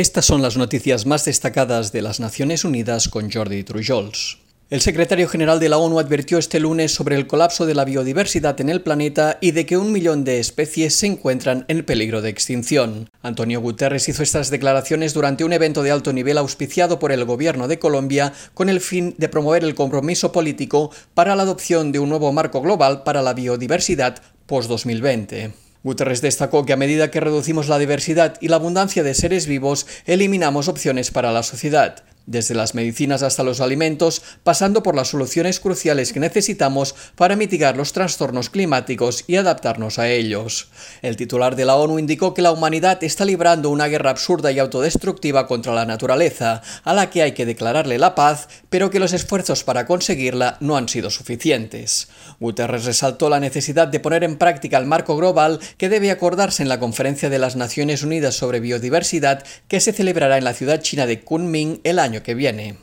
Estas son las noticias más destacadas de las Naciones Unidas con Jordi Trujols. El secretario general de la ONU advirtió este lunes sobre el colapso de la biodiversidad en el planeta y de que un millón de especies se encuentran en peligro de extinción. Antonio Guterres hizo estas declaraciones durante un evento de alto nivel auspiciado por el gobierno de Colombia con el fin de promover el compromiso político para la adopción de un nuevo marco global para la biodiversidad post-2020. Guterres destacó que a medida que reducimos la diversidad y la abundancia de seres vivos, eliminamos opciones para la sociedad desde las medicinas hasta los alimentos, pasando por las soluciones cruciales que necesitamos para mitigar los trastornos climáticos y adaptarnos a ellos. El titular de la ONU indicó que la humanidad está librando una guerra absurda y autodestructiva contra la naturaleza, a la que hay que declararle la paz, pero que los esfuerzos para conseguirla no han sido suficientes. Guterres resaltó la necesidad de poner en práctica el marco global que debe acordarse en la Conferencia de las Naciones Unidas sobre Biodiversidad que se celebrará en la ciudad china de Kunming el año que viene.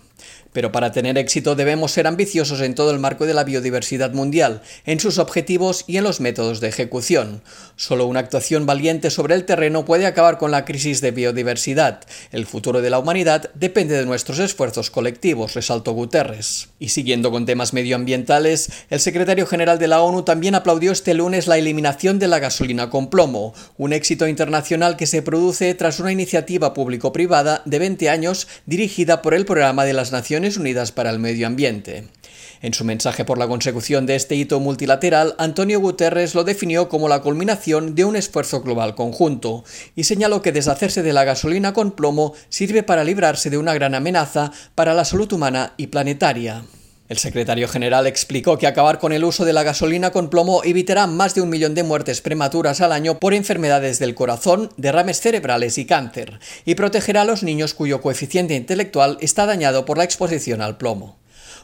Pero para tener éxito debemos ser ambiciosos en todo el marco de la biodiversidad mundial, en sus objetivos y en los métodos de ejecución. Solo una actuación valiente sobre el terreno puede acabar con la crisis de biodiversidad. El futuro de la humanidad depende de nuestros esfuerzos colectivos, resaltó Guterres. Y siguiendo con temas medioambientales, el secretario general de la ONU también aplaudió este lunes la eliminación de la gasolina con plomo, un éxito internacional que se produce tras una iniciativa público-privada de 20 años dirigida por el Programa de las Naciones Unidas para el Medio Ambiente. En su mensaje por la consecución de este hito multilateral, Antonio Guterres lo definió como la culminación de un esfuerzo global conjunto y señaló que deshacerse de la gasolina con plomo sirve para librarse de una gran amenaza para la salud humana y planetaria. El secretario general explicó que acabar con el uso de la gasolina con plomo evitará más de un millón de muertes prematuras al año por enfermedades del corazón, derrames cerebrales y cáncer, y protegerá a los niños cuyo coeficiente intelectual está dañado por la exposición al plomo.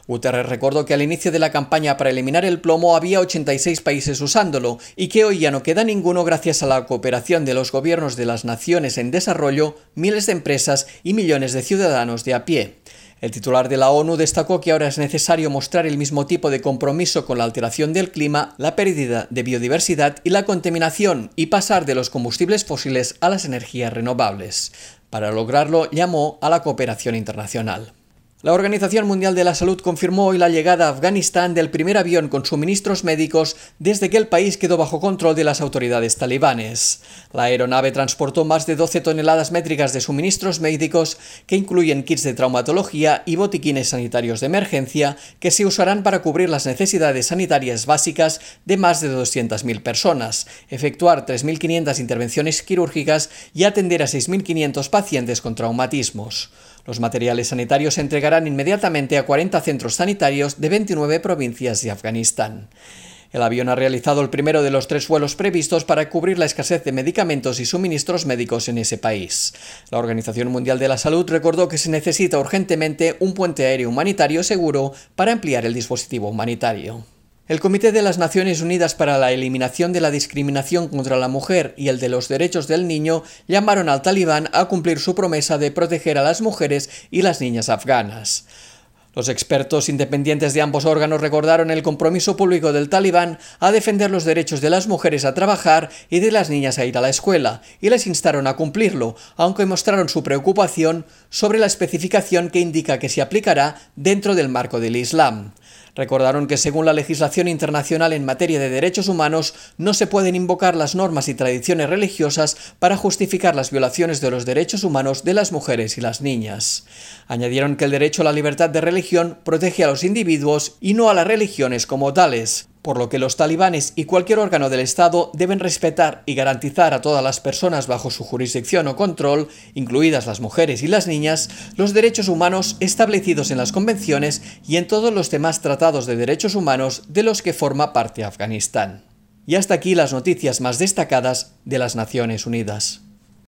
Guterres recordó que al inicio de la campaña para eliminar el plomo había 86 países usándolo y que hoy ya no queda ninguno gracias a la cooperación de los gobiernos de las naciones en desarrollo, miles de empresas y millones de ciudadanos de a pie. El titular de la ONU destacó que ahora es necesario mostrar el mismo tipo de compromiso con la alteración del clima, la pérdida de biodiversidad y la contaminación y pasar de los combustibles fósiles a las energías renovables. Para lograrlo llamó a la cooperación internacional. La Organización Mundial de la Salud confirmó hoy la llegada a Afganistán del primer avión con suministros médicos desde que el país quedó bajo control de las autoridades talibanes. La aeronave transportó más de 12 toneladas métricas de suministros médicos que incluyen kits de traumatología y botiquines sanitarios de emergencia que se usarán para cubrir las necesidades sanitarias básicas de más de 200.000 personas, efectuar 3.500 intervenciones quirúrgicas y atender a 6.500 pacientes con traumatismos. Los materiales sanitarios se entregarán inmediatamente a 40 centros sanitarios de 29 provincias de Afganistán. El avión ha realizado el primero de los tres vuelos previstos para cubrir la escasez de medicamentos y suministros médicos en ese país. La Organización Mundial de la Salud recordó que se necesita urgentemente un puente aéreo humanitario seguro para ampliar el dispositivo humanitario. El Comité de las Naciones Unidas para la Eliminación de la Discriminación contra la Mujer y el de los Derechos del Niño llamaron al talibán a cumplir su promesa de proteger a las mujeres y las niñas afganas. Los expertos independientes de ambos órganos recordaron el compromiso público del talibán a defender los derechos de las mujeres a trabajar y de las niñas a ir a la escuela, y les instaron a cumplirlo, aunque mostraron su preocupación sobre la especificación que indica que se aplicará dentro del marco del Islam. Recordaron que según la legislación internacional en materia de derechos humanos no se pueden invocar las normas y tradiciones religiosas para justificar las violaciones de los derechos humanos de las mujeres y las niñas. Añadieron que el derecho a la libertad de protege a los individuos y no a las religiones como tales por lo que los talibanes y cualquier órgano del Estado deben respetar y garantizar a todas las personas bajo su jurisdicción o control, incluidas las mujeres y las niñas, los derechos humanos establecidos en las convenciones y en todos los demás tratados de derechos humanos de los que forma parte Afganistán. Y hasta aquí las noticias más destacadas de las Naciones Unidas.